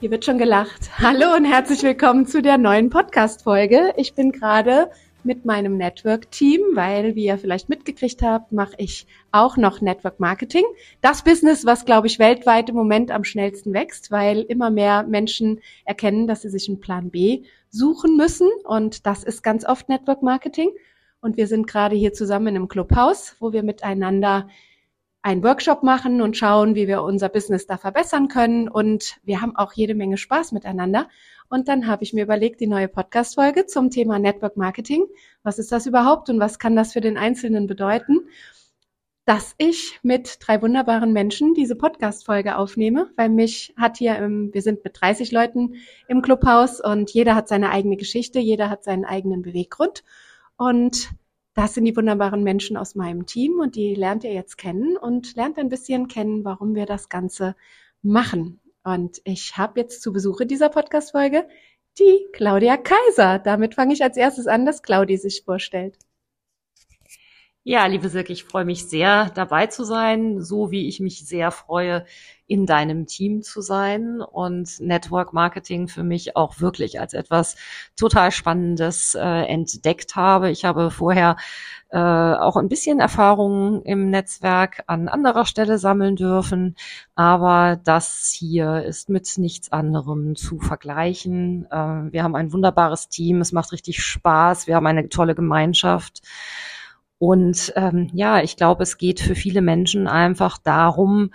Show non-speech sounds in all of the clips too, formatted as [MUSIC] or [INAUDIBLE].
Hier wird schon gelacht. Hallo und herzlich willkommen zu der neuen Podcast-Folge. Ich bin gerade mit meinem Network-Team, weil, wie ihr vielleicht mitgekriegt habt, mache ich auch noch Network Marketing. Das Business, was, glaube ich, weltweit im Moment am schnellsten wächst, weil immer mehr Menschen erkennen, dass sie sich einen Plan B suchen müssen. Und das ist ganz oft Network Marketing. Und wir sind gerade hier zusammen im Clubhaus, wo wir miteinander einen Workshop machen und schauen, wie wir unser Business da verbessern können. Und wir haben auch jede Menge Spaß miteinander. Und dann habe ich mir überlegt, die neue Podcast-Folge zum Thema Network Marketing. Was ist das überhaupt und was kann das für den Einzelnen bedeuten? Dass ich mit drei wunderbaren Menschen diese Podcast-Folge aufnehme, weil mich hat hier, im, wir sind mit 30 Leuten im Clubhaus und jeder hat seine eigene Geschichte, jeder hat seinen eigenen Beweggrund. Und das sind die wunderbaren Menschen aus meinem Team und die lernt ihr jetzt kennen und lernt ein bisschen kennen, warum wir das Ganze machen. Und ich habe jetzt zu Besuche dieser Podcast-Folge die Claudia Kaiser. Damit fange ich als erstes an, dass Claudi sich vorstellt. Ja, liebe Silke, ich freue mich sehr, dabei zu sein, so wie ich mich sehr freue, in deinem Team zu sein und Network Marketing für mich auch wirklich als etwas total Spannendes äh, entdeckt habe. Ich habe vorher äh, auch ein bisschen Erfahrung im Netzwerk an anderer Stelle sammeln dürfen, aber das hier ist mit nichts anderem zu vergleichen. Äh, wir haben ein wunderbares Team, es macht richtig Spaß, wir haben eine tolle Gemeinschaft. Und ähm, ja, ich glaube, es geht für viele Menschen einfach darum,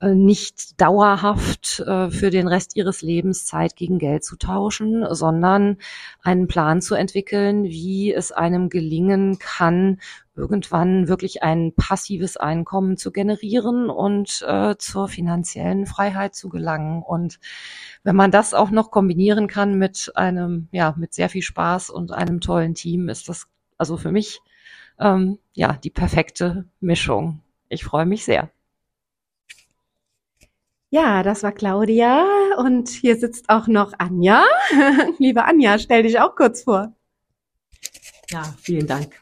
äh, nicht dauerhaft äh, für den Rest ihres Lebens Zeit gegen Geld zu tauschen, sondern einen Plan zu entwickeln, wie es einem gelingen kann, irgendwann wirklich ein passives Einkommen zu generieren und äh, zur finanziellen Freiheit zu gelangen. Und wenn man das auch noch kombinieren kann mit einem, ja, mit sehr viel Spaß und einem tollen Team, ist das also für mich ähm, ja die perfekte Mischung. Ich freue mich sehr. Ja, das war Claudia und hier sitzt auch noch Anja. [LAUGHS] Liebe Anja, stell dich auch kurz vor. Ja, vielen Dank.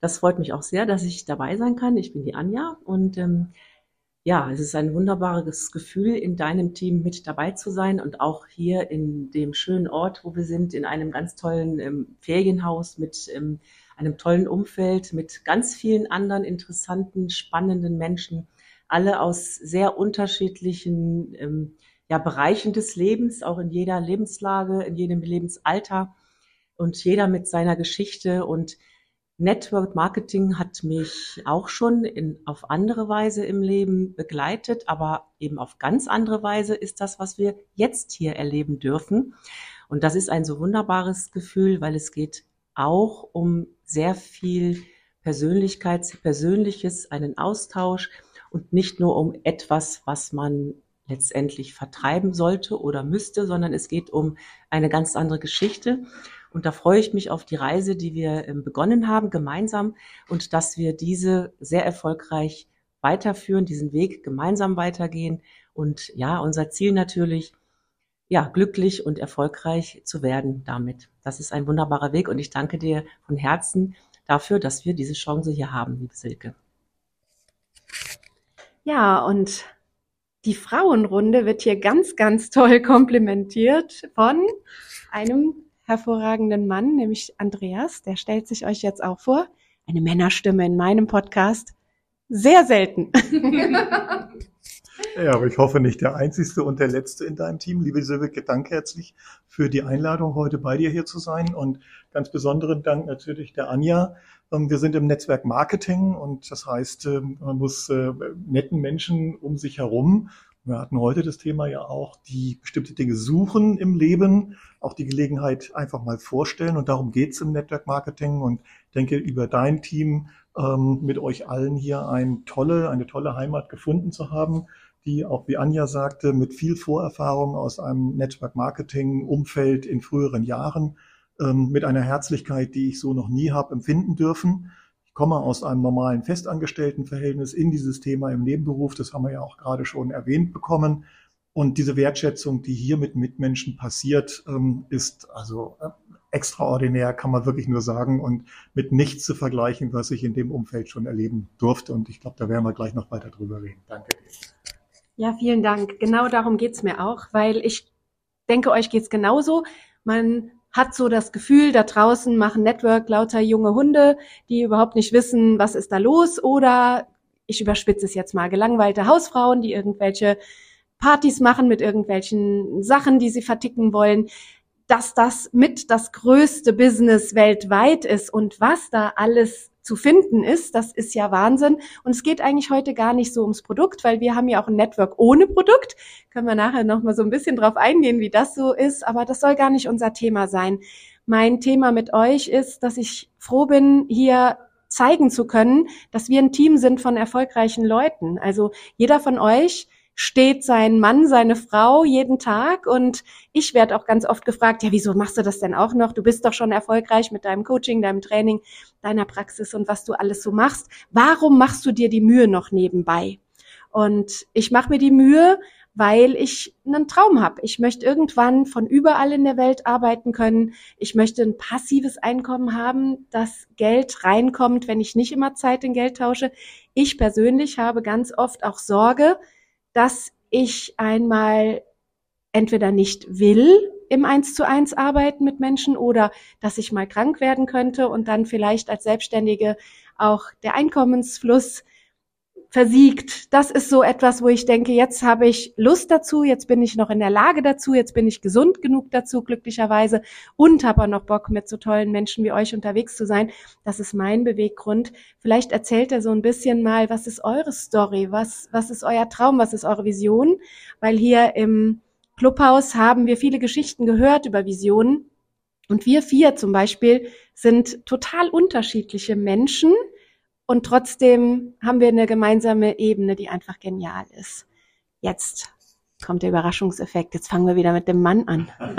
Das freut mich auch sehr, dass ich dabei sein kann. Ich bin die Anja und ähm, ja, es ist ein wunderbares Gefühl, in deinem Team mit dabei zu sein und auch hier in dem schönen Ort, wo wir sind, in einem ganz tollen ähm, Ferienhaus mit ähm, einem tollen Umfeld mit ganz vielen anderen interessanten, spannenden Menschen, alle aus sehr unterschiedlichen ähm, ja, Bereichen des Lebens, auch in jeder Lebenslage, in jedem Lebensalter und jeder mit seiner Geschichte und Network Marketing hat mich auch schon in, auf andere Weise im Leben begleitet, aber eben auf ganz andere Weise ist das, was wir jetzt hier erleben dürfen. Und das ist ein so wunderbares Gefühl, weil es geht auch um sehr viel Persönlichkeits, Persönliches, einen Austausch und nicht nur um etwas, was man letztendlich vertreiben sollte oder müsste, sondern es geht um eine ganz andere Geschichte. Und da freue ich mich auf die Reise, die wir ähm, begonnen haben, gemeinsam und dass wir diese sehr erfolgreich weiterführen, diesen Weg gemeinsam weitergehen. Und ja, unser Ziel natürlich, ja, glücklich und erfolgreich zu werden damit. Das ist ein wunderbarer Weg und ich danke dir von Herzen dafür, dass wir diese Chance hier haben, liebe Silke. Ja, und die Frauenrunde wird hier ganz, ganz toll komplimentiert von einem hervorragenden Mann, nämlich Andreas. Der stellt sich euch jetzt auch vor. Eine Männerstimme in meinem Podcast. Sehr selten. [LAUGHS] Ja, aber ich hoffe nicht der Einzige und der Letzte in deinem Team. Liebe Silvike, danke herzlich für die Einladung, heute bei dir hier zu sein. Und ganz besonderen Dank natürlich der Anja. Ähm, wir sind im Netzwerk Marketing und das heißt, ähm, man muss äh, netten Menschen um sich herum. Wir hatten heute das Thema ja auch, die bestimmte Dinge suchen im Leben, auch die Gelegenheit einfach mal vorstellen. Und darum geht's im Network Marketing. Und denke, über dein Team ähm, mit euch allen hier eine tolle, eine tolle Heimat gefunden zu haben die auch wie Anja sagte, mit viel Vorerfahrung aus einem Network Marketing Umfeld in früheren Jahren, ähm, mit einer Herzlichkeit, die ich so noch nie habe empfinden dürfen. Ich komme aus einem normalen Festangestelltenverhältnis in dieses Thema im Nebenberuf, das haben wir ja auch gerade schon erwähnt bekommen. Und diese Wertschätzung, die hier mit Mitmenschen passiert, ähm, ist also äh, extraordinär, kann man wirklich nur sagen und mit nichts zu vergleichen, was ich in dem Umfeld schon erleben durfte. Und ich glaube, da werden wir gleich noch weiter drüber reden. Danke dir. Ja, vielen Dank. Genau darum geht's mir auch, weil ich denke, euch geht's genauso. Man hat so das Gefühl, da draußen machen Network lauter junge Hunde, die überhaupt nicht wissen, was ist da los oder ich überspitze es jetzt mal, gelangweilte Hausfrauen, die irgendwelche Partys machen mit irgendwelchen Sachen, die sie verticken wollen, dass das mit das größte Business weltweit ist und was da alles zu finden ist, das ist ja Wahnsinn. Und es geht eigentlich heute gar nicht so ums Produkt, weil wir haben ja auch ein Network ohne Produkt. Können wir nachher noch mal so ein bisschen drauf eingehen, wie das so ist. Aber das soll gar nicht unser Thema sein. Mein Thema mit euch ist, dass ich froh bin, hier zeigen zu können, dass wir ein Team sind von erfolgreichen Leuten. Also jeder von euch steht sein Mann, seine Frau jeden Tag. Und ich werde auch ganz oft gefragt, ja, wieso machst du das denn auch noch? Du bist doch schon erfolgreich mit deinem Coaching, deinem Training, deiner Praxis und was du alles so machst. Warum machst du dir die Mühe noch nebenbei? Und ich mache mir die Mühe, weil ich einen Traum habe. Ich möchte irgendwann von überall in der Welt arbeiten können. Ich möchte ein passives Einkommen haben, dass Geld reinkommt, wenn ich nicht immer Zeit in Geld tausche. Ich persönlich habe ganz oft auch Sorge, dass ich einmal entweder nicht will im Eins zu eins arbeiten mit Menschen oder dass ich mal krank werden könnte und dann vielleicht als Selbstständige auch der Einkommensfluss versiegt. Das ist so etwas, wo ich denke, jetzt habe ich Lust dazu, jetzt bin ich noch in der Lage dazu, jetzt bin ich gesund genug dazu, glücklicherweise, und habe auch noch Bock, mit so tollen Menschen wie euch unterwegs zu sein. Das ist mein Beweggrund. Vielleicht erzählt er so ein bisschen mal, was ist eure Story, was, was ist euer Traum, was ist eure Vision? Weil hier im Clubhaus haben wir viele Geschichten gehört über Visionen. Und wir vier zum Beispiel sind total unterschiedliche Menschen, und trotzdem haben wir eine gemeinsame Ebene, die einfach genial ist. Jetzt kommt der Überraschungseffekt. Jetzt fangen wir wieder mit dem Mann an. [LAUGHS]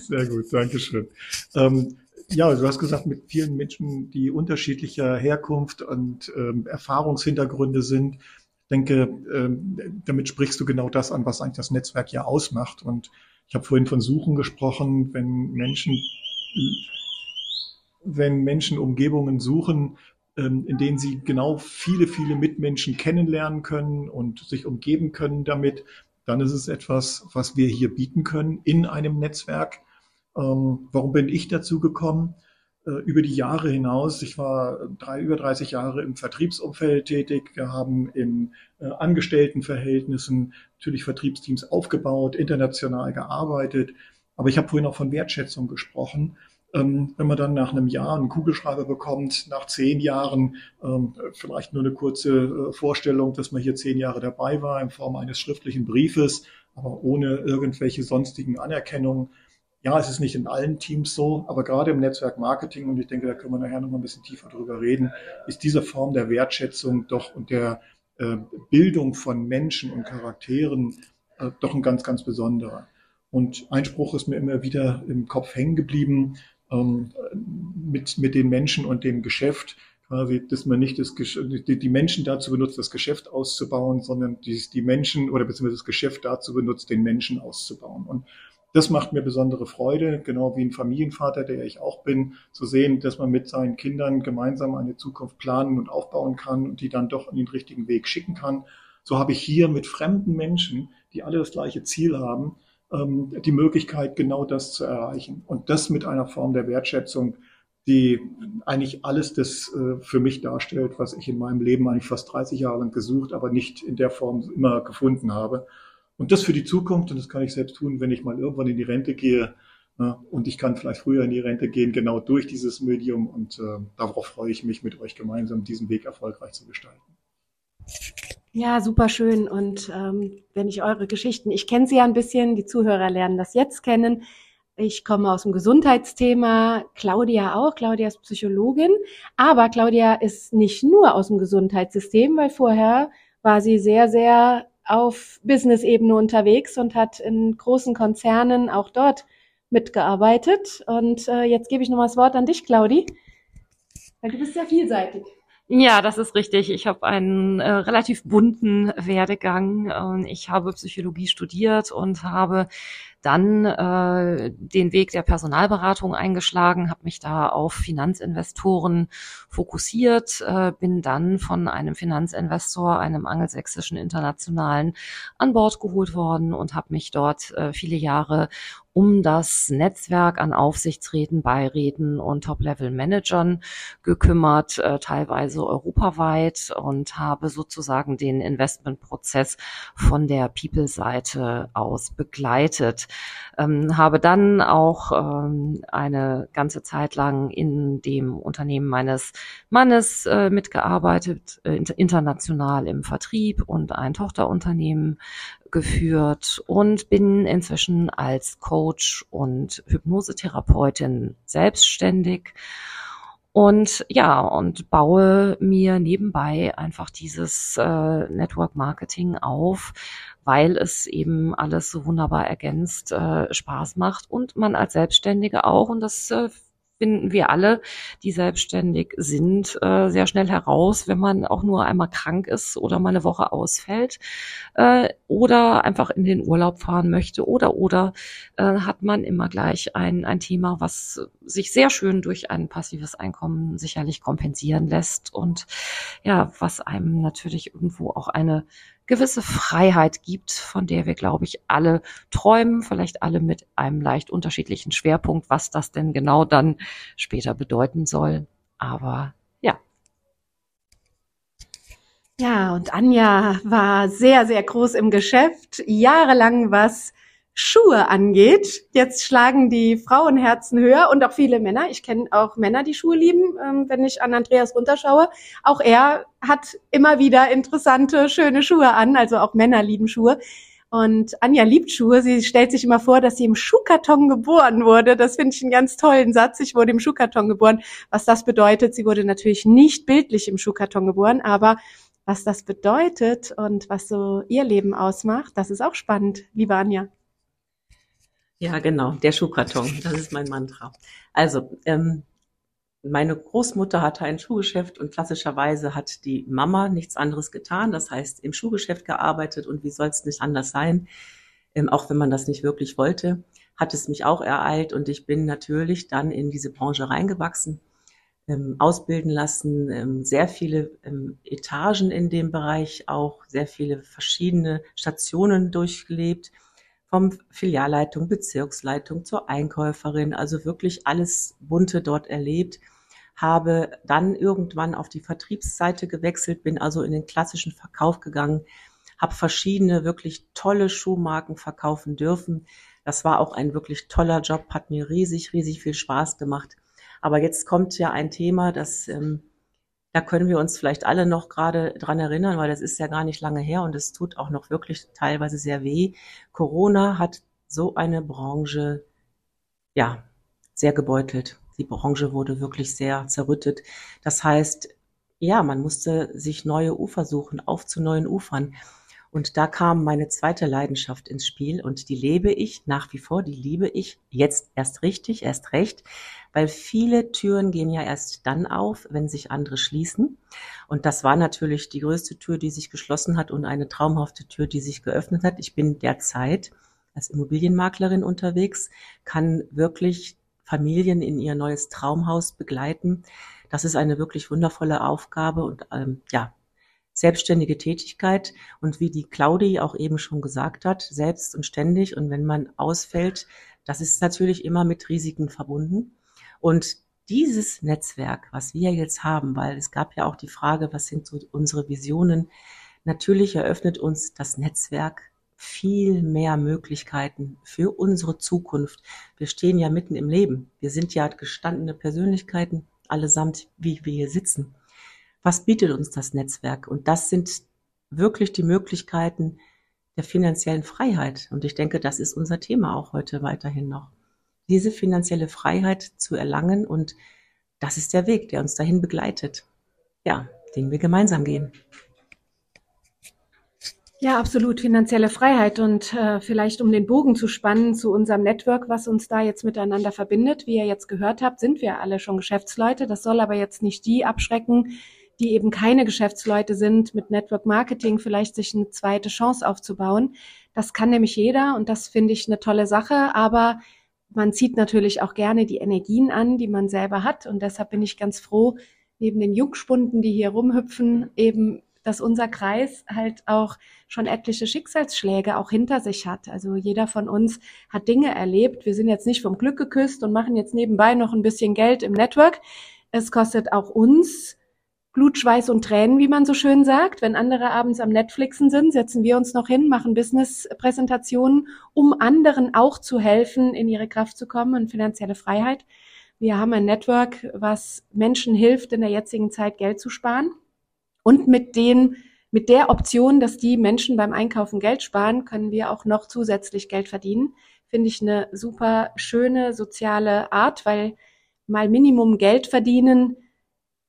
Sehr gut, danke schön. Ähm, ja, du hast gesagt, mit vielen Menschen, die unterschiedlicher Herkunft und ähm, Erfahrungshintergründe sind. Ich denke, ähm, damit sprichst du genau das an, was eigentlich das Netzwerk ja ausmacht. Und ich habe vorhin von Suchen gesprochen, wenn Menschen wenn Menschen Umgebungen suchen, ähm, in denen sie genau viele, viele Mitmenschen kennenlernen können und sich umgeben können damit, dann ist es etwas, was wir hier bieten können in einem Netzwerk. Ähm, warum bin ich dazu gekommen? Äh, über die Jahre hinaus, ich war drei, über 30 Jahre im Vertriebsumfeld tätig. Wir haben in äh, Angestelltenverhältnissen natürlich Vertriebsteams aufgebaut, international gearbeitet. Aber ich habe vorhin auch von Wertschätzung gesprochen. Ähm, wenn man dann nach einem Jahr einen Kugelschreiber bekommt, nach zehn Jahren ähm, vielleicht nur eine kurze äh, Vorstellung, dass man hier zehn Jahre dabei war in Form eines schriftlichen Briefes, aber ohne irgendwelche sonstigen Anerkennungen. Ja, es ist nicht in allen Teams so, aber gerade im Netzwerk Marketing, und ich denke, da können wir nachher noch mal ein bisschen tiefer drüber reden, ist diese Form der Wertschätzung doch und der äh, Bildung von Menschen und Charakteren äh, doch ein ganz, ganz besonderer. Und Einspruch ist mir immer wieder im Kopf hängen geblieben ähm, mit, mit den Menschen und dem Geschäft quasi, dass man nicht das, die, Menschen dazu benutzt, das Geschäft auszubauen, sondern die, die Menschen oder beziehungsweise das Geschäft dazu benutzt, den Menschen auszubauen. Und das macht mir besondere Freude, genau wie ein Familienvater, der ich auch bin, zu sehen, dass man mit seinen Kindern gemeinsam eine Zukunft planen und aufbauen kann und die dann doch in den richtigen Weg schicken kann. So habe ich hier mit fremden Menschen, die alle das gleiche Ziel haben, die Möglichkeit, genau das zu erreichen. Und das mit einer Form der Wertschätzung, die eigentlich alles das äh, für mich darstellt, was ich in meinem Leben eigentlich fast 30 Jahre lang gesucht, aber nicht in der Form immer gefunden habe. Und das für die Zukunft, und das kann ich selbst tun, wenn ich mal irgendwann in die Rente gehe, und ich kann vielleicht früher in die Rente gehen, genau durch dieses Medium. Und äh, darauf freue ich mich, mit euch gemeinsam diesen Weg erfolgreich zu gestalten. Ja, super schön. Und ähm, wenn ich eure Geschichten, ich kenne sie ja ein bisschen, die Zuhörer lernen das jetzt kennen. Ich komme aus dem Gesundheitsthema, Claudia auch. Claudia ist Psychologin, aber Claudia ist nicht nur aus dem Gesundheitssystem, weil vorher war sie sehr, sehr auf Business-Ebene unterwegs und hat in großen Konzernen auch dort mitgearbeitet. Und äh, jetzt gebe ich nochmal das Wort an dich, Claudi, weil du bist sehr vielseitig. Ja, das ist richtig. Ich habe einen äh, relativ bunten Werdegang. ich habe Psychologie studiert und habe dann äh, den Weg der Personalberatung eingeschlagen, habe mich da auf Finanzinvestoren fokussiert, äh, bin dann von einem Finanzinvestor, einem angelsächsischen internationalen, an Bord geholt worden und habe mich dort äh, viele Jahre um das Netzwerk an Aufsichtsräten, Beiräten und Top-Level-Managern gekümmert, äh, teilweise europaweit und habe sozusagen den Investmentprozess von der People-Seite aus begleitet. Ähm, habe dann auch ähm, eine ganze Zeit lang in dem Unternehmen meines Mannes äh, mitgearbeitet, äh, international im Vertrieb und ein Tochterunternehmen geführt und bin inzwischen als Coach und Hypnosetherapeutin selbstständig. Und ja, und baue mir nebenbei einfach dieses äh, Network Marketing auf, weil es eben alles so wunderbar ergänzt, äh, Spaß macht und man als Selbstständige auch, und das äh, finden wir alle, die selbstständig sind, äh, sehr schnell heraus, wenn man auch nur einmal krank ist oder mal eine Woche ausfällt äh, oder einfach in den Urlaub fahren möchte oder oder äh, hat man immer gleich ein, ein Thema, was sich sehr schön durch ein passives Einkommen sicherlich kompensieren lässt und ja, was einem natürlich irgendwo auch eine gewisse Freiheit gibt, von der wir, glaube ich, alle träumen, vielleicht alle mit einem leicht unterschiedlichen Schwerpunkt, was das denn genau dann später bedeuten soll. Aber ja. Ja, und Anja war sehr, sehr groß im Geschäft, jahrelang was Schuhe angeht. Jetzt schlagen die Frauenherzen höher und auch viele Männer. Ich kenne auch Männer, die Schuhe lieben, ähm, wenn ich an Andreas runterschaue. Auch er hat immer wieder interessante, schöne Schuhe an. Also auch Männer lieben Schuhe. Und Anja liebt Schuhe. Sie stellt sich immer vor, dass sie im Schuhkarton geboren wurde. Das finde ich einen ganz tollen Satz. Ich wurde im Schuhkarton geboren. Was das bedeutet, sie wurde natürlich nicht bildlich im Schuhkarton geboren, aber was das bedeutet und was so ihr Leben ausmacht, das ist auch spannend, liebe Anja. Ja, genau, der Schuhkarton, das ist mein Mantra. Also, ähm, meine Großmutter hatte ein Schuhgeschäft und klassischerweise hat die Mama nichts anderes getan, das heißt im Schuhgeschäft gearbeitet und wie soll es nicht anders sein, ähm, auch wenn man das nicht wirklich wollte, hat es mich auch ereilt und ich bin natürlich dann in diese Branche reingewachsen, ähm, ausbilden lassen, ähm, sehr viele ähm, Etagen in dem Bereich, auch sehr viele verschiedene Stationen durchgelebt vom Filialleitung, Bezirksleitung zur Einkäuferin, also wirklich alles Bunte dort erlebt, habe dann irgendwann auf die Vertriebsseite gewechselt, bin also in den klassischen Verkauf gegangen, habe verschiedene wirklich tolle Schuhmarken verkaufen dürfen. Das war auch ein wirklich toller Job, hat mir riesig, riesig viel Spaß gemacht. Aber jetzt kommt ja ein Thema, das ähm, da können wir uns vielleicht alle noch gerade dran erinnern, weil das ist ja gar nicht lange her und es tut auch noch wirklich teilweise sehr weh. Corona hat so eine Branche, ja, sehr gebeutelt. Die Branche wurde wirklich sehr zerrüttet. Das heißt, ja, man musste sich neue Ufer suchen, auf zu neuen Ufern. Und da kam meine zweite Leidenschaft ins Spiel und die lebe ich nach wie vor, die liebe ich jetzt erst richtig, erst recht, weil viele Türen gehen ja erst dann auf, wenn sich andere schließen. Und das war natürlich die größte Tür, die sich geschlossen hat und eine traumhafte Tür, die sich geöffnet hat. Ich bin derzeit als Immobilienmaklerin unterwegs, kann wirklich Familien in ihr neues Traumhaus begleiten. Das ist eine wirklich wundervolle Aufgabe und ähm, ja, selbstständige Tätigkeit und wie die Claudi auch eben schon gesagt hat, selbst und ständig und wenn man ausfällt, das ist natürlich immer mit Risiken verbunden. Und dieses Netzwerk, was wir jetzt haben, weil es gab ja auch die Frage, was sind so unsere Visionen, natürlich eröffnet uns das Netzwerk viel mehr Möglichkeiten für unsere Zukunft. Wir stehen ja mitten im Leben. Wir sind ja gestandene Persönlichkeiten, allesamt, wie wir hier sitzen. Was bietet uns das Netzwerk? Und das sind wirklich die Möglichkeiten der finanziellen Freiheit. Und ich denke, das ist unser Thema auch heute weiterhin noch diese finanzielle Freiheit zu erlangen. Und das ist der Weg, der uns dahin begleitet. Ja, den wir gemeinsam gehen. Ja, absolut. Finanzielle Freiheit und äh, vielleicht um den Bogen zu spannen zu unserem Network, was uns da jetzt miteinander verbindet. Wie ihr jetzt gehört habt, sind wir alle schon Geschäftsleute. Das soll aber jetzt nicht die abschrecken, die eben keine Geschäftsleute sind, mit Network Marketing vielleicht sich eine zweite Chance aufzubauen. Das kann nämlich jeder und das finde ich eine tolle Sache, aber man zieht natürlich auch gerne die Energien an, die man selber hat und deshalb bin ich ganz froh, neben den Jungspunden, die hier rumhüpfen, eben dass unser Kreis halt auch schon etliche Schicksalsschläge auch hinter sich hat. Also jeder von uns hat Dinge erlebt. Wir sind jetzt nicht vom Glück geküsst und machen jetzt nebenbei noch ein bisschen Geld im Network. Es kostet auch uns Blut, Schweiß und Tränen, wie man so schön sagt. Wenn andere abends am Netflixen sind, setzen wir uns noch hin, machen Business-Präsentationen, um anderen auch zu helfen, in ihre Kraft zu kommen und finanzielle Freiheit. Wir haben ein Network, was Menschen hilft, in der jetzigen Zeit Geld zu sparen. Und mit den, mit der Option, dass die Menschen beim Einkaufen Geld sparen, können wir auch noch zusätzlich Geld verdienen. Finde ich eine super schöne soziale Art, weil mal Minimum Geld verdienen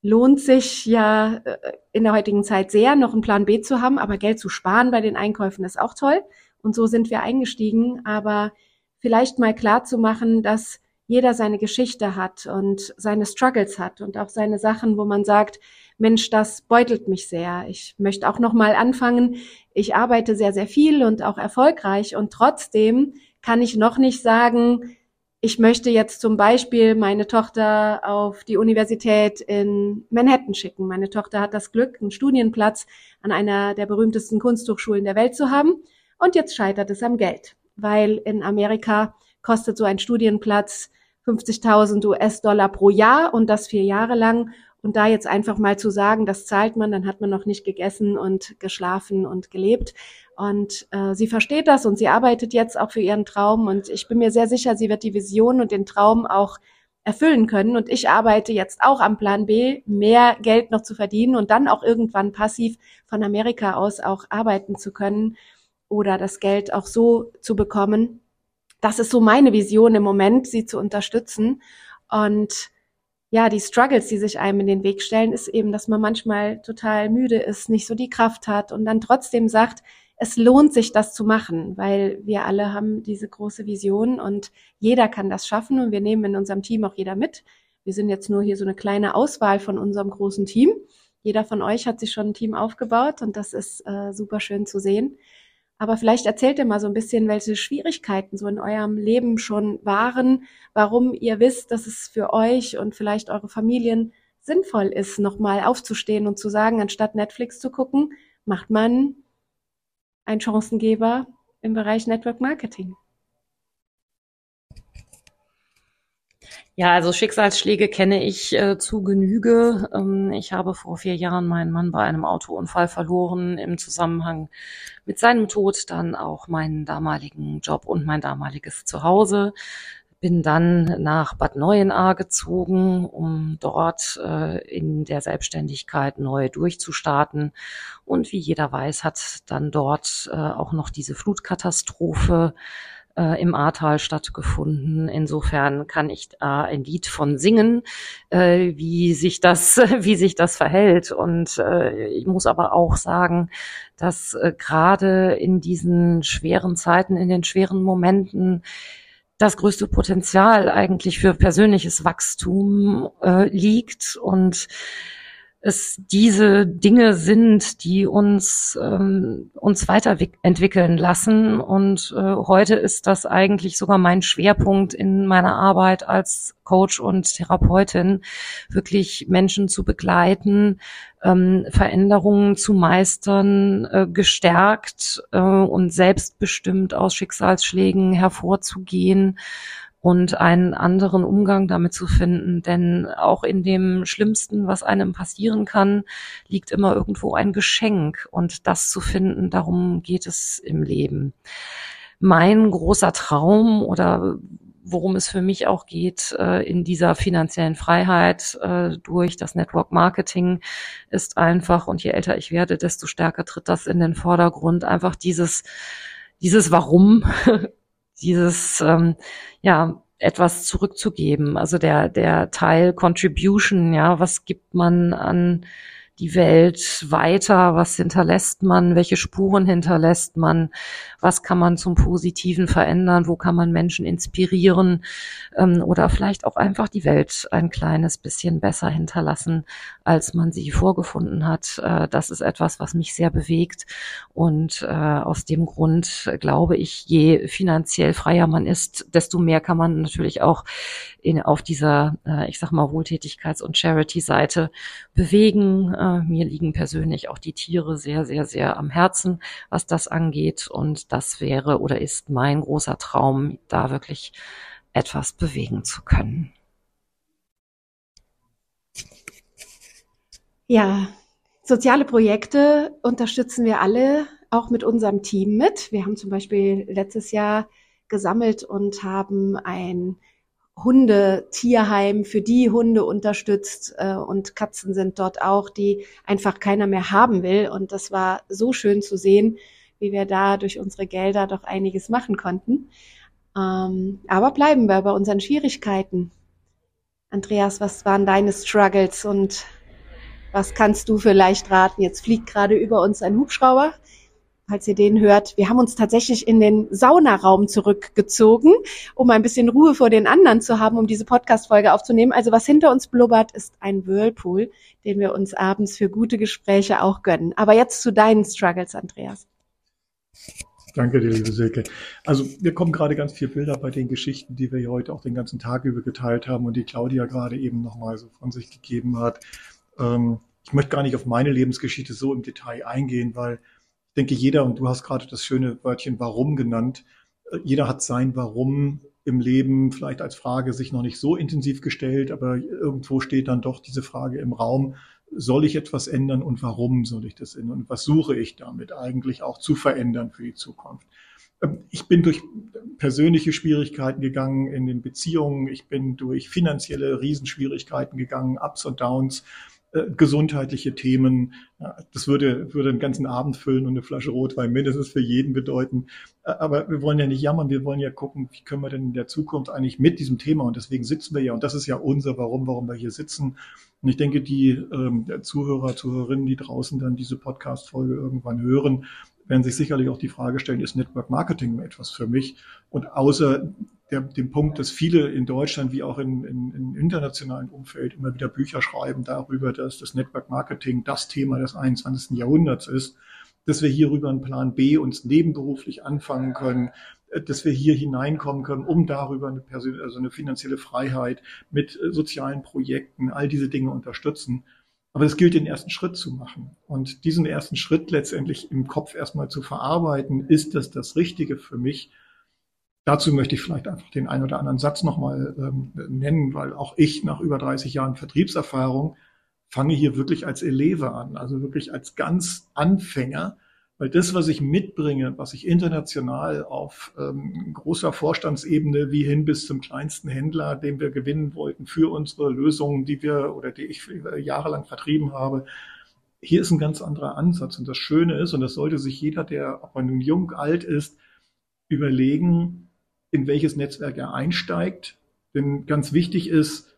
lohnt sich ja äh, in der heutigen Zeit sehr, noch einen Plan B zu haben, aber Geld zu sparen bei den Einkäufen ist auch toll. Und so sind wir eingestiegen, aber vielleicht mal klar zu machen, dass jeder seine Geschichte hat und seine Struggles hat und auch seine Sachen, wo man sagt, Mensch, das beutelt mich sehr. Ich möchte auch noch mal anfangen. Ich arbeite sehr, sehr viel und auch erfolgreich und trotzdem kann ich noch nicht sagen, ich möchte jetzt zum Beispiel meine Tochter auf die Universität in Manhattan schicken. Meine Tochter hat das Glück, einen Studienplatz an einer der berühmtesten Kunsthochschulen der Welt zu haben. Und jetzt scheitert es am Geld, weil in Amerika kostet so ein Studienplatz 50.000 US-Dollar pro Jahr und das vier Jahre lang. Und da jetzt einfach mal zu sagen, das zahlt man, dann hat man noch nicht gegessen und geschlafen und gelebt. Und äh, sie versteht das und sie arbeitet jetzt auch für ihren Traum. Und ich bin mir sehr sicher, sie wird die Vision und den Traum auch erfüllen können. Und ich arbeite jetzt auch am Plan B, mehr Geld noch zu verdienen und dann auch irgendwann passiv von Amerika aus auch arbeiten zu können oder das Geld auch so zu bekommen. Das ist so meine Vision im Moment, sie zu unterstützen. Und ja, die Struggles, die sich einem in den Weg stellen, ist eben, dass man manchmal total müde ist, nicht so die Kraft hat und dann trotzdem sagt, es lohnt sich, das zu machen, weil wir alle haben diese große Vision und jeder kann das schaffen und wir nehmen in unserem Team auch jeder mit. Wir sind jetzt nur hier so eine kleine Auswahl von unserem großen Team. Jeder von euch hat sich schon ein Team aufgebaut und das ist äh, super schön zu sehen. Aber vielleicht erzählt ihr mal so ein bisschen, welche Schwierigkeiten so in eurem Leben schon waren, warum ihr wisst, dass es für euch und vielleicht eure Familien sinnvoll ist, nochmal aufzustehen und zu sagen, anstatt Netflix zu gucken, macht man einen Chancengeber im Bereich Network Marketing. Ja, also Schicksalsschläge kenne ich äh, zu Genüge. Ähm, ich habe vor vier Jahren meinen Mann bei einem Autounfall verloren. Im Zusammenhang mit seinem Tod dann auch meinen damaligen Job und mein damaliges Zuhause. Bin dann nach Bad Neuenahr gezogen, um dort äh, in der Selbstständigkeit neu durchzustarten. Und wie jeder weiß, hat dann dort äh, auch noch diese Flutkatastrophe äh, im Ahrtal stattgefunden. Insofern kann ich da ein Lied von singen, äh, wie sich das, [LAUGHS] wie sich das verhält. Und äh, ich muss aber auch sagen, dass äh, gerade in diesen schweren Zeiten, in den schweren Momenten, das größte Potenzial eigentlich für persönliches Wachstum äh, liegt und es diese Dinge sind, die uns ähm, uns weiterentwickeln lassen. Und äh, heute ist das eigentlich sogar mein Schwerpunkt in meiner Arbeit als Coach und Therapeutin, wirklich Menschen zu begleiten, ähm, Veränderungen zu meistern, äh, gestärkt äh, und selbstbestimmt aus Schicksalsschlägen hervorzugehen und einen anderen Umgang damit zu finden. Denn auch in dem Schlimmsten, was einem passieren kann, liegt immer irgendwo ein Geschenk. Und das zu finden, darum geht es im Leben. Mein großer Traum oder worum es für mich auch geht äh, in dieser finanziellen Freiheit äh, durch das Network Marketing ist einfach, und je älter ich werde, desto stärker tritt das in den Vordergrund, einfach dieses, dieses Warum [LAUGHS] dieses ähm, ja etwas zurückzugeben. Also der der Teil Contribution, ja, was gibt man an die Welt weiter? Was hinterlässt man? Welche Spuren hinterlässt man? Was kann man zum Positiven verändern? Wo kann man Menschen inspirieren? Ähm, oder vielleicht auch einfach die Welt ein kleines bisschen besser hinterlassen, als man sie vorgefunden hat. Äh, das ist etwas, was mich sehr bewegt. Und äh, aus dem Grund glaube ich, je finanziell freier man ist, desto mehr kann man natürlich auch in, auf dieser, äh, ich sag mal, Wohltätigkeits- und Charity-Seite bewegen. Äh, mir liegen persönlich auch die Tiere sehr, sehr, sehr am Herzen, was das angeht. Und das wäre oder ist mein großer Traum, da wirklich etwas bewegen zu können. Ja, soziale Projekte unterstützen wir alle auch mit unserem Team mit. Wir haben zum Beispiel letztes Jahr gesammelt und haben ein Hunde-Tierheim für die Hunde unterstützt äh, und Katzen sind dort auch, die einfach keiner mehr haben will. Und das war so schön zu sehen, wie wir da durch unsere Gelder doch einiges machen konnten. Ähm, aber bleiben wir bei unseren Schwierigkeiten. Andreas, was waren deine Struggles und was kannst du vielleicht raten? Jetzt fliegt gerade über uns ein Hubschrauber falls ihr den hört. Wir haben uns tatsächlich in den Saunaraum zurückgezogen, um ein bisschen Ruhe vor den anderen zu haben, um diese Podcast-Folge aufzunehmen. Also was hinter uns blubbert, ist ein Whirlpool, den wir uns abends für gute Gespräche auch gönnen. Aber jetzt zu deinen Struggles, Andreas. Danke dir, liebe Silke. Also wir kommen gerade ganz viele Bilder bei den Geschichten, die wir hier heute auch den ganzen Tag über geteilt haben und die Claudia gerade eben nochmal so von sich gegeben hat. Ähm, ich möchte gar nicht auf meine Lebensgeschichte so im Detail eingehen, weil ich denke, jeder, und du hast gerade das schöne Wörtchen Warum genannt, äh, jeder hat sein Warum im Leben vielleicht als Frage sich noch nicht so intensiv gestellt, aber irgendwo steht dann doch diese Frage im Raum, soll ich etwas ändern und warum soll ich das ändern und was suche ich damit eigentlich auch zu verändern für die Zukunft. Ähm, ich bin durch persönliche Schwierigkeiten gegangen in den Beziehungen, ich bin durch finanzielle Riesenschwierigkeiten gegangen, Ups und Downs, äh, gesundheitliche Themen. Das würde, würde einen ganzen Abend füllen und eine Flasche Rotwein mindestens für jeden bedeuten. Aber wir wollen ja nicht jammern, wir wollen ja gucken, wie können wir denn in der Zukunft eigentlich mit diesem Thema, und deswegen sitzen wir ja, und das ist ja unser Warum, warum wir hier sitzen. Und ich denke, die ähm, Zuhörer, Zuhörerinnen, die draußen dann diese Podcast-Folge irgendwann hören, werden sich sicherlich auch die Frage stellen, ist Network Marketing etwas für mich? Und außer der, dem Punkt, dass viele in Deutschland wie auch in, in, in internationalen Umfeld immer wieder Bücher schreiben darüber, dass das Network Marketing das Thema des 21. Jahrhunderts ist, dass wir hierüber einen Plan B uns nebenberuflich anfangen können, dass wir hier hineinkommen können, um darüber eine, Persön also eine finanzielle Freiheit mit sozialen Projekten, all diese Dinge unterstützen. Aber es gilt, den ersten Schritt zu machen. Und diesen ersten Schritt letztendlich im Kopf erstmal zu verarbeiten, ist das das Richtige für mich? Dazu möchte ich vielleicht einfach den einen oder anderen Satz nochmal ähm, nennen, weil auch ich nach über 30 Jahren Vertriebserfahrung fange hier wirklich als Eleve an, also wirklich als ganz Anfänger, weil das, was ich mitbringe, was ich international auf ähm, großer Vorstandsebene wie hin bis zum kleinsten Händler, den wir gewinnen wollten für unsere Lösungen, die wir oder die ich jahrelang vertrieben habe, hier ist ein ganz anderer Ansatz. Und das Schöne ist, und das sollte sich jeder, der, ob man nun jung, alt ist, überlegen, in welches Netzwerk er einsteigt. Denn ganz wichtig ist,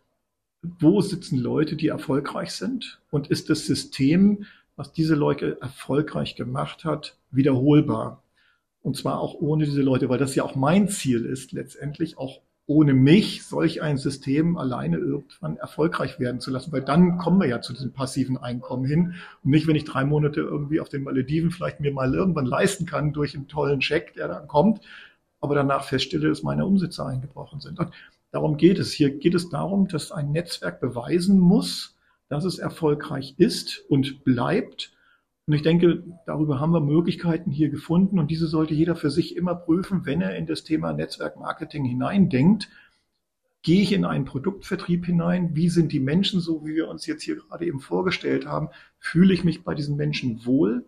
wo sitzen Leute, die erfolgreich sind? Und ist das System, was diese Leute erfolgreich gemacht hat, wiederholbar? Und zwar auch ohne diese Leute, weil das ja auch mein Ziel ist, letztendlich auch ohne mich solch ein System alleine irgendwann erfolgreich werden zu lassen, weil dann kommen wir ja zu diesem passiven Einkommen hin und nicht, wenn ich drei Monate irgendwie auf den Malediven vielleicht mir mal irgendwann leisten kann durch einen tollen Scheck, der dann kommt, aber danach feststelle, dass meine Umsätze eingebrochen sind. Und darum geht es. Hier geht es darum, dass ein Netzwerk beweisen muss, dass es erfolgreich ist und bleibt. Und ich denke, darüber haben wir Möglichkeiten hier gefunden und diese sollte jeder für sich immer prüfen, wenn er in das Thema Netzwerkmarketing hineindenkt. Gehe ich in einen Produktvertrieb hinein? Wie sind die Menschen so, wie wir uns jetzt hier gerade eben vorgestellt haben? Fühle ich mich bei diesen Menschen wohl?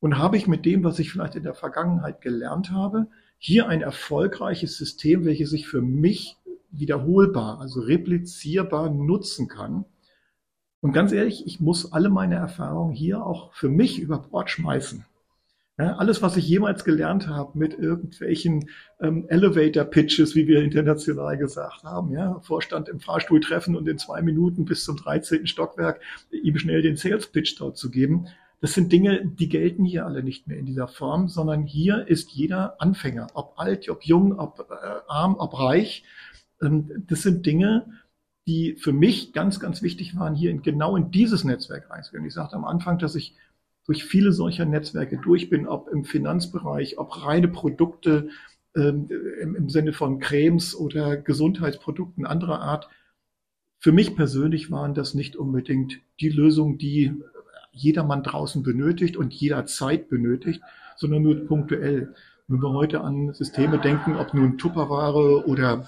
Und habe ich mit dem, was ich vielleicht in der Vergangenheit gelernt habe, hier ein erfolgreiches System, welches ich für mich wiederholbar, also replizierbar nutzen kann. Und ganz ehrlich, ich muss alle meine Erfahrungen hier auch für mich über Bord schmeißen. Ja, alles, was ich jemals gelernt habe mit irgendwelchen ähm, Elevator-Pitches, wie wir international gesagt haben, ja, Vorstand im Fahrstuhl treffen und in zwei Minuten bis zum 13. Stockwerk ihm schnell den Sales-Pitch dort zu geben. Das sind Dinge, die gelten hier alle nicht mehr in dieser Form, sondern hier ist jeder Anfänger, ob alt, ob jung, ob äh, arm, ob reich. Ähm, das sind Dinge, die für mich ganz, ganz wichtig waren, hier in, genau in dieses Netzwerk reinzugehen. Ich sagte am Anfang, dass ich durch viele solcher Netzwerke durch bin, ob im Finanzbereich, ob reine Produkte ähm, im, im Sinne von Cremes oder Gesundheitsprodukten anderer Art. Für mich persönlich waren das nicht unbedingt die Lösungen, die jedermann draußen benötigt und jederzeit benötigt, sondern nur punktuell. Wenn wir heute an Systeme denken, ob nun Tupperware oder,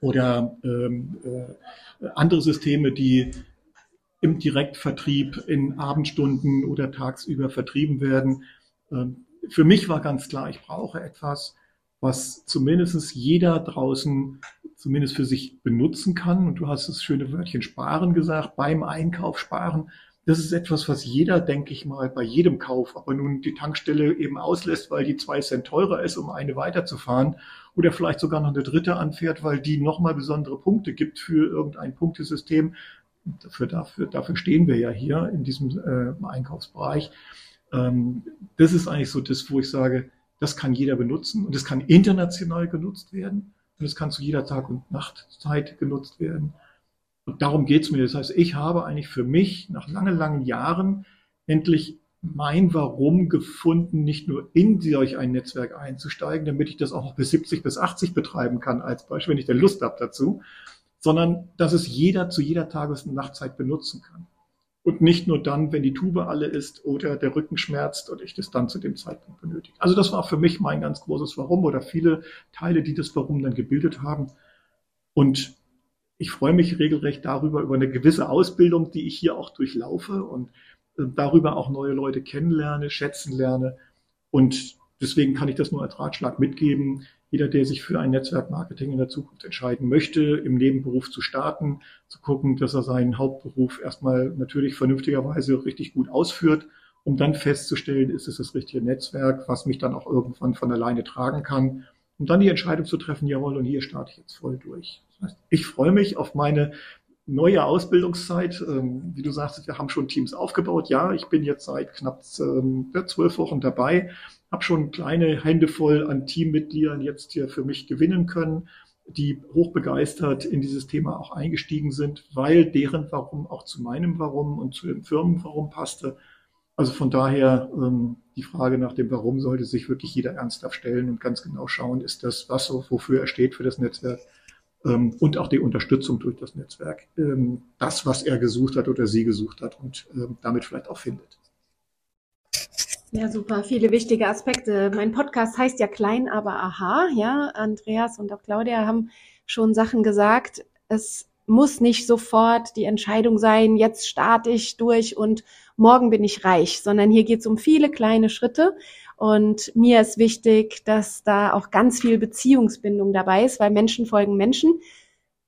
oder ähm, äh, andere Systeme, die im Direktvertrieb in Abendstunden oder tagsüber vertrieben werden. Ähm, für mich war ganz klar, ich brauche etwas, was zumindest jeder draußen zumindest für sich benutzen kann. Und du hast das schöne Wörtchen sparen gesagt, beim Einkauf sparen. Das ist etwas, was jeder, denke ich mal, bei jedem Kauf, ob er nun die Tankstelle eben auslässt, weil die zwei Cent teurer ist, um eine weiterzufahren, oder vielleicht sogar noch eine dritte anfährt, weil die nochmal besondere Punkte gibt für irgendein Punktesystem, Dafür, dafür, dafür stehen wir ja hier in diesem äh, Einkaufsbereich. Ähm, das ist eigentlich so das, wo ich sage, das kann jeder benutzen und es kann international genutzt werden und es kann zu jeder Tag- und Nachtzeit genutzt werden. Und darum geht's mir. Das heißt, ich habe eigentlich für mich nach langen, langen Jahren endlich mein Warum gefunden, nicht nur in solch ein Netzwerk einzusteigen, damit ich das auch noch bis 70 bis 80 betreiben kann, als Beispiel, wenn ich da Lust habe dazu, sondern dass es jeder zu jeder Tages- und Nachtzeit benutzen kann. Und nicht nur dann, wenn die Tube alle ist oder der Rücken schmerzt und ich das dann zu dem Zeitpunkt benötige. Also das war für mich mein ganz großes Warum oder viele Teile, die das Warum dann gebildet haben. Und ich freue mich regelrecht darüber, über eine gewisse Ausbildung, die ich hier auch durchlaufe und äh, darüber auch neue Leute kennenlerne, schätzen lerne. Und deswegen kann ich das nur als Ratschlag mitgeben jeder, der sich für ein Netzwerkmarketing in der Zukunft entscheiden möchte, im Nebenberuf zu starten, zu gucken, dass er seinen Hauptberuf erstmal natürlich vernünftigerweise richtig gut ausführt, um dann festzustellen, ist es das richtige Netzwerk, was mich dann auch irgendwann von alleine tragen kann, um dann die Entscheidung zu treffen, jawohl, und hier starte ich jetzt voll durch. Ich freue mich auf meine neue Ausbildungszeit. Ähm, wie du sagst, wir haben schon Teams aufgebaut. Ja, ich bin jetzt seit knapp ähm, zwölf Wochen dabei, habe schon kleine Hände voll an Teammitgliedern jetzt hier für mich gewinnen können, die hochbegeistert in dieses Thema auch eingestiegen sind, weil deren Warum auch zu meinem Warum und zu dem Firmenwarum passte. Also von daher ähm, die Frage nach dem Warum sollte sich wirklich jeder ernsthaft stellen und ganz genau schauen, ist das was, wofür er steht für das Netzwerk ähm, und auch die Unterstützung durch das Netzwerk, ähm, das, was er gesucht hat oder sie gesucht hat und ähm, damit vielleicht auch findet. Ja, super. Viele wichtige Aspekte. Mein Podcast heißt ja Klein, aber aha. Ja, Andreas und auch Claudia haben schon Sachen gesagt. Es muss nicht sofort die Entscheidung sein, jetzt starte ich durch und morgen bin ich reich, sondern hier geht es um viele kleine Schritte. Und mir ist wichtig, dass da auch ganz viel Beziehungsbindung dabei ist, weil Menschen folgen Menschen.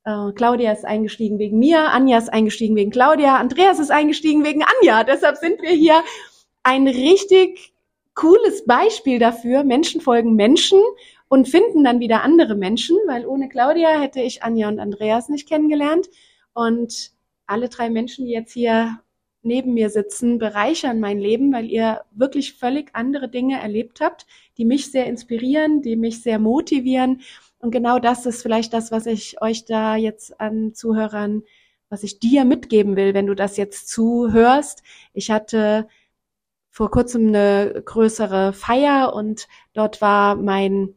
Äh, Claudia ist eingestiegen wegen mir, Anja ist eingestiegen wegen Claudia, Andreas ist eingestiegen wegen Anja. Deshalb sind wir hier ein richtig cooles Beispiel dafür. Menschen folgen Menschen und finden dann wieder andere Menschen, weil ohne Claudia hätte ich Anja und Andreas nicht kennengelernt. Und alle drei Menschen, die jetzt hier neben mir sitzen, bereichern mein Leben, weil ihr wirklich völlig andere Dinge erlebt habt, die mich sehr inspirieren, die mich sehr motivieren. Und genau das ist vielleicht das, was ich euch da jetzt an Zuhörern, was ich dir mitgeben will, wenn du das jetzt zuhörst. Ich hatte vor kurzem eine größere Feier und dort war mein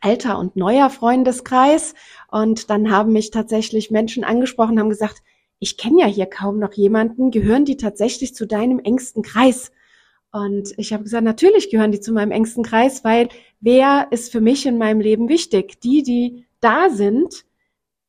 alter und neuer Freundeskreis und dann haben mich tatsächlich Menschen angesprochen, haben gesagt, ich kenne ja hier kaum noch jemanden, gehören die tatsächlich zu deinem engsten Kreis? Und ich habe gesagt, natürlich gehören die zu meinem engsten Kreis, weil wer ist für mich in meinem Leben wichtig? Die, die da sind,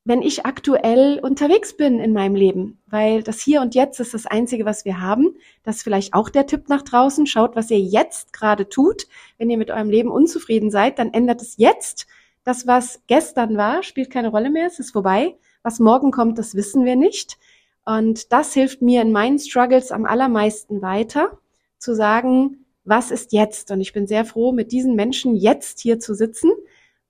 wenn ich aktuell unterwegs bin in meinem Leben, weil das Hier und Jetzt ist das Einzige, was wir haben. Das ist vielleicht auch der Tipp nach draußen. Schaut, was ihr jetzt gerade tut. Wenn ihr mit eurem Leben unzufrieden seid, dann ändert es jetzt. Das, was gestern war, spielt keine Rolle mehr. Es ist vorbei. Was morgen kommt, das wissen wir nicht. Und das hilft mir in meinen Struggles am allermeisten weiter, zu sagen, was ist jetzt? Und ich bin sehr froh, mit diesen Menschen jetzt hier zu sitzen,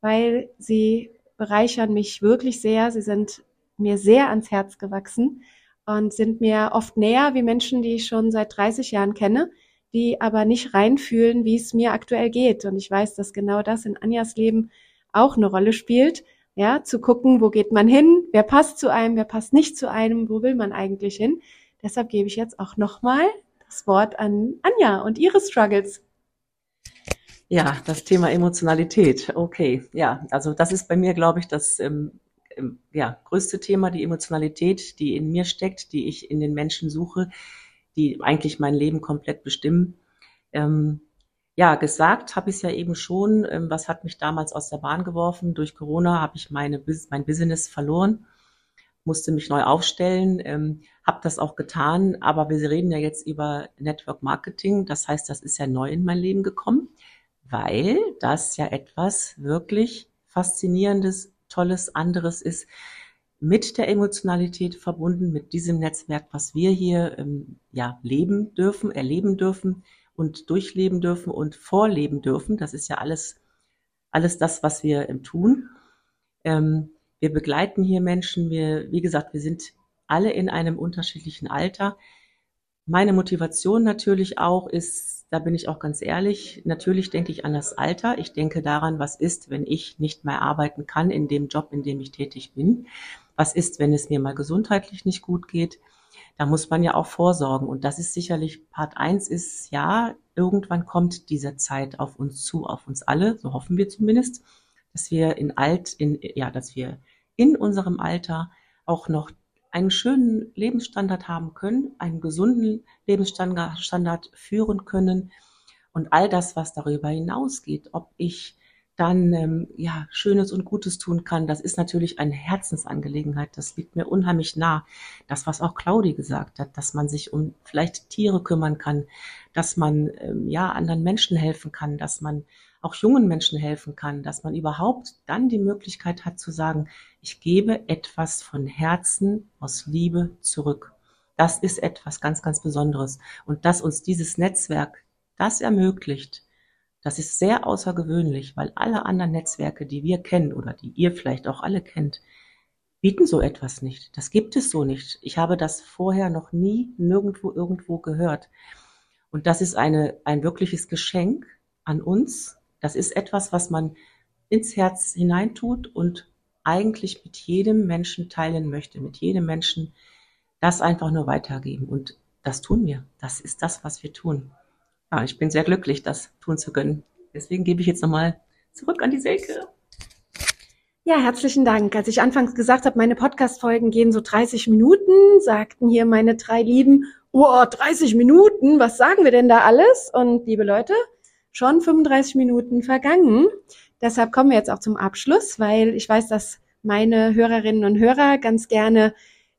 weil sie bereichern mich wirklich sehr. Sie sind mir sehr ans Herz gewachsen und sind mir oft näher wie Menschen, die ich schon seit 30 Jahren kenne, die aber nicht reinfühlen, wie es mir aktuell geht. Und ich weiß, dass genau das in Anjas Leben auch eine Rolle spielt. Ja, zu gucken, wo geht man hin, wer passt zu einem, wer passt nicht zu einem, wo will man eigentlich hin. Deshalb gebe ich jetzt auch nochmal das Wort an Anja und ihre Struggles. Ja, das Thema Emotionalität. Okay, ja, also das ist bei mir, glaube ich, das ähm, ähm, ja, größte Thema, die Emotionalität, die in mir steckt, die ich in den Menschen suche, die eigentlich mein Leben komplett bestimmen. Ähm, ja, gesagt habe ich es ja eben schon. Ähm, was hat mich damals aus der Bahn geworfen? Durch Corona habe ich meine, mein Business verloren musste mich neu aufstellen, ähm, habe das auch getan, aber wir reden ja jetzt über Network Marketing, das heißt, das ist ja neu in mein Leben gekommen, weil das ja etwas wirklich faszinierendes, tolles, anderes ist, mit der Emotionalität verbunden, mit diesem Netzwerk, was wir hier ähm, ja leben dürfen, erleben dürfen und durchleben dürfen und vorleben dürfen. Das ist ja alles alles das, was wir tun. Ähm, wir begleiten hier Menschen. Wir, wie gesagt, wir sind alle in einem unterschiedlichen Alter. Meine Motivation natürlich auch ist, da bin ich auch ganz ehrlich, natürlich denke ich an das Alter. Ich denke daran, was ist, wenn ich nicht mehr arbeiten kann in dem Job, in dem ich tätig bin. Was ist, wenn es mir mal gesundheitlich nicht gut geht? Da muss man ja auch vorsorgen. Und das ist sicherlich Part eins ist, ja, irgendwann kommt diese Zeit auf uns zu, auf uns alle, so hoffen wir zumindest, dass wir in alt, in, ja, dass wir in unserem Alter auch noch einen schönen Lebensstandard haben können, einen gesunden Lebensstandard führen können und all das, was darüber hinausgeht, ob ich dann ähm, ja Schönes und Gutes tun kann, das ist natürlich eine Herzensangelegenheit. Das liegt mir unheimlich nah. Das, was auch Claudi gesagt hat, dass man sich um vielleicht Tiere kümmern kann, dass man ähm, ja anderen Menschen helfen kann, dass man auch jungen Menschen helfen kann, dass man überhaupt dann die Möglichkeit hat zu sagen, ich gebe etwas von Herzen aus Liebe zurück. Das ist etwas ganz, ganz Besonderes. Und dass uns dieses Netzwerk das ermöglicht, das ist sehr außergewöhnlich, weil alle anderen Netzwerke, die wir kennen oder die ihr vielleicht auch alle kennt, bieten so etwas nicht. Das gibt es so nicht. Ich habe das vorher noch nie nirgendwo irgendwo gehört. Und das ist eine, ein wirkliches Geschenk an uns, das ist etwas, was man ins Herz hineintut und eigentlich mit jedem Menschen teilen möchte, mit jedem Menschen das einfach nur weitergeben. Und das tun wir. Das ist das, was wir tun. Ja, ich bin sehr glücklich, das tun zu können. Deswegen gebe ich jetzt nochmal zurück an die Selke. Ja, herzlichen Dank. Als ich anfangs gesagt habe, meine Podcast-Folgen gehen so 30 Minuten, sagten hier meine drei Lieben, oh, 30 Minuten, was sagen wir denn da alles? Und liebe Leute, schon 35 Minuten vergangen. Deshalb kommen wir jetzt auch zum Abschluss, weil ich weiß, dass meine Hörerinnen und Hörer ganz gerne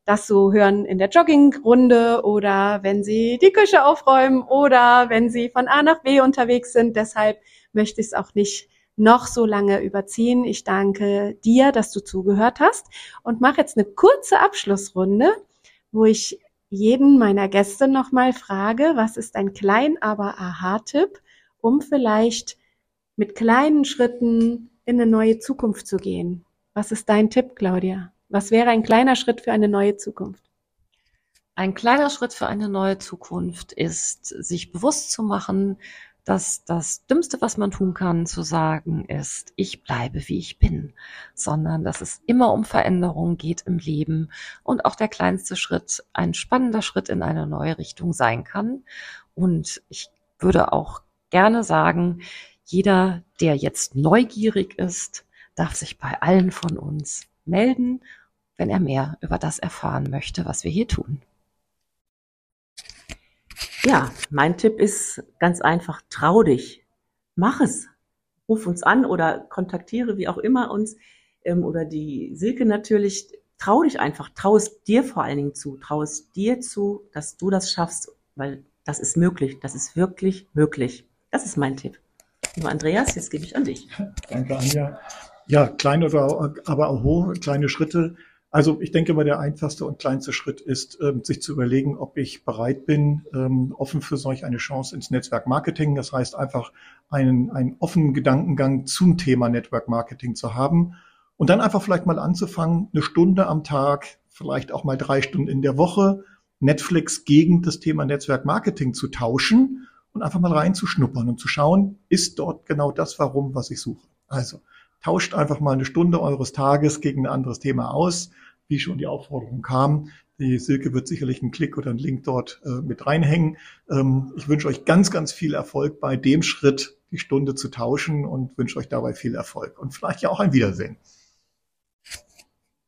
das so hören in der Joggingrunde oder wenn sie die Küche aufräumen oder wenn sie von A nach B unterwegs sind. Deshalb möchte ich es auch nicht noch so lange überziehen. Ich danke dir, dass du zugehört hast und mache jetzt eine kurze Abschlussrunde, wo ich jeden meiner Gäste nochmal frage, was ist ein klein, aber Aha-Tipp, um vielleicht mit kleinen Schritten in eine neue Zukunft zu gehen. Was ist dein Tipp, Claudia? Was wäre ein kleiner Schritt für eine neue Zukunft? Ein kleiner Schritt für eine neue Zukunft ist, sich bewusst zu machen, dass das Dümmste, was man tun kann, zu sagen ist, ich bleibe wie ich bin, sondern dass es immer um Veränderung geht im Leben und auch der kleinste Schritt ein spannender Schritt in eine neue Richtung sein kann. Und ich würde auch gerne sagen, jeder, der jetzt neugierig ist, darf sich bei allen von uns melden, wenn er mehr über das erfahren möchte, was wir hier tun. Ja, mein Tipp ist ganz einfach, trau dich, mach es. Ruf uns an oder kontaktiere, wie auch immer uns, ähm, oder die Silke natürlich. Trau dich einfach, trau es dir vor allen Dingen zu, trau es dir zu, dass du das schaffst, weil das ist möglich, das ist wirklich möglich. Das ist mein Tipp. Lieber Andreas, jetzt gebe ich an dich. Danke, Anja. Ja, kleine, aber auch hohe, kleine Schritte. Also ich denke mal, der einfachste und kleinste Schritt ist, ähm, sich zu überlegen, ob ich bereit bin, ähm, offen für solch eine Chance ins Netzwerk Marketing. Das heißt einfach einen, einen offenen Gedankengang zum Thema Network Marketing zu haben und dann einfach vielleicht mal anzufangen, eine Stunde am Tag, vielleicht auch mal drei Stunden in der Woche, Netflix gegen das Thema Netzwerk Marketing zu tauschen und einfach mal reinzuschnuppern und zu schauen, ist dort genau das Warum, was ich suche. Also tauscht einfach mal eine Stunde eures Tages gegen ein anderes Thema aus, wie schon die Aufforderung kam. Die Silke wird sicherlich einen Klick oder einen Link dort äh, mit reinhängen. Ähm, ich wünsche euch ganz, ganz viel Erfolg bei dem Schritt, die Stunde zu tauschen und wünsche euch dabei viel Erfolg und vielleicht ja auch ein Wiedersehen.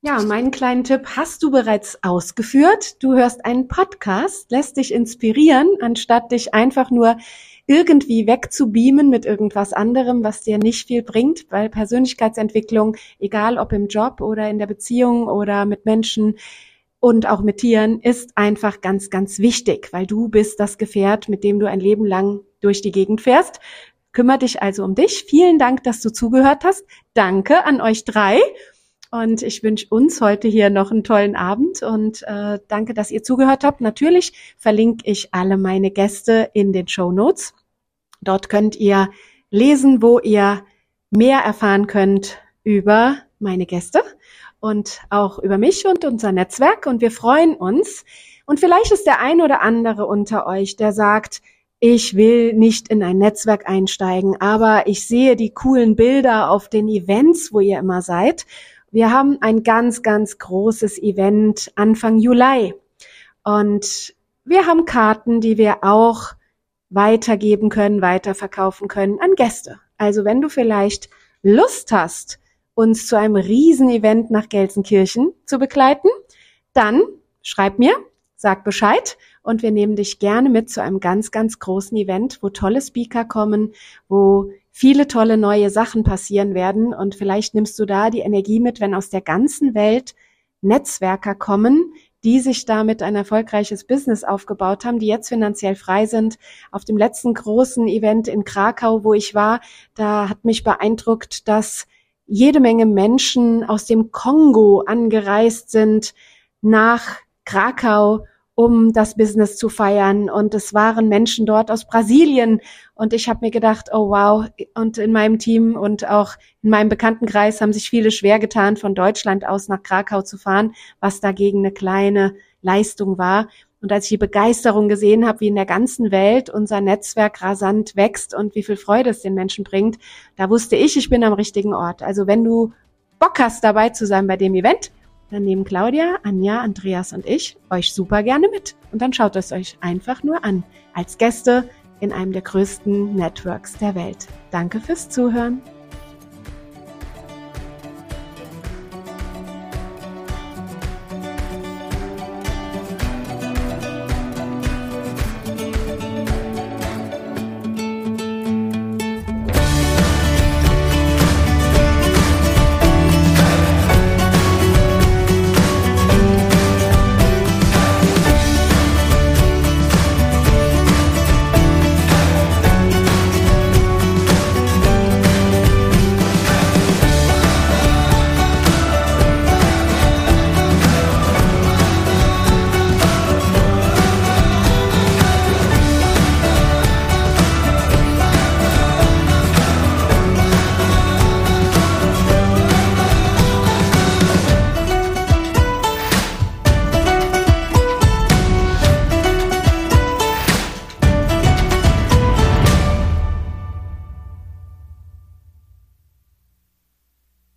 Ja, meinen kleinen Tipp hast du bereits ausgeführt. Du hörst einen Podcast, lässt dich inspirieren, anstatt dich einfach nur irgendwie wegzubeamen mit irgendwas anderem, was dir nicht viel bringt, weil Persönlichkeitsentwicklung, egal ob im Job oder in der Beziehung oder mit Menschen und auch mit Tieren, ist einfach ganz, ganz wichtig, weil du bist das Gefährt, mit dem du ein Leben lang durch die Gegend fährst. Kümmer dich also um dich. Vielen Dank, dass du zugehört hast. Danke an euch drei. Und ich wünsche uns heute hier noch einen tollen Abend und äh, danke, dass ihr zugehört habt. Natürlich verlinke ich alle meine Gäste in den Show Notes. Dort könnt ihr lesen, wo ihr mehr erfahren könnt über meine Gäste und auch über mich und unser Netzwerk. Und wir freuen uns. Und vielleicht ist der ein oder andere unter euch, der sagt, ich will nicht in ein Netzwerk einsteigen, aber ich sehe die coolen Bilder auf den Events, wo ihr immer seid wir haben ein ganz, ganz großes Event Anfang Juli. Und wir haben Karten, die wir auch weitergeben können, weiterverkaufen können an Gäste. Also wenn du vielleicht Lust hast, uns zu einem Riesenevent nach Gelsenkirchen zu begleiten, dann schreib mir, sag Bescheid und wir nehmen dich gerne mit zu einem ganz, ganz großen Event, wo tolle Speaker kommen, wo viele tolle neue Sachen passieren werden und vielleicht nimmst du da die Energie mit, wenn aus der ganzen Welt Netzwerker kommen, die sich damit ein erfolgreiches Business aufgebaut haben, die jetzt finanziell frei sind. Auf dem letzten großen Event in Krakau, wo ich war, da hat mich beeindruckt, dass jede Menge Menschen aus dem Kongo angereist sind nach Krakau um das Business zu feiern. Und es waren Menschen dort aus Brasilien. Und ich habe mir gedacht, oh wow, und in meinem Team und auch in meinem Bekanntenkreis haben sich viele schwer getan, von Deutschland aus nach Krakau zu fahren, was dagegen eine kleine Leistung war. Und als ich die Begeisterung gesehen habe, wie in der ganzen Welt unser Netzwerk rasant wächst und wie viel Freude es den Menschen bringt, da wusste ich, ich bin am richtigen Ort. Also wenn du Bock hast, dabei zu sein bei dem Event, dann nehmen Claudia, Anja, Andreas und ich euch super gerne mit. Und dann schaut es euch einfach nur an. Als Gäste in einem der größten Networks der Welt. Danke fürs Zuhören.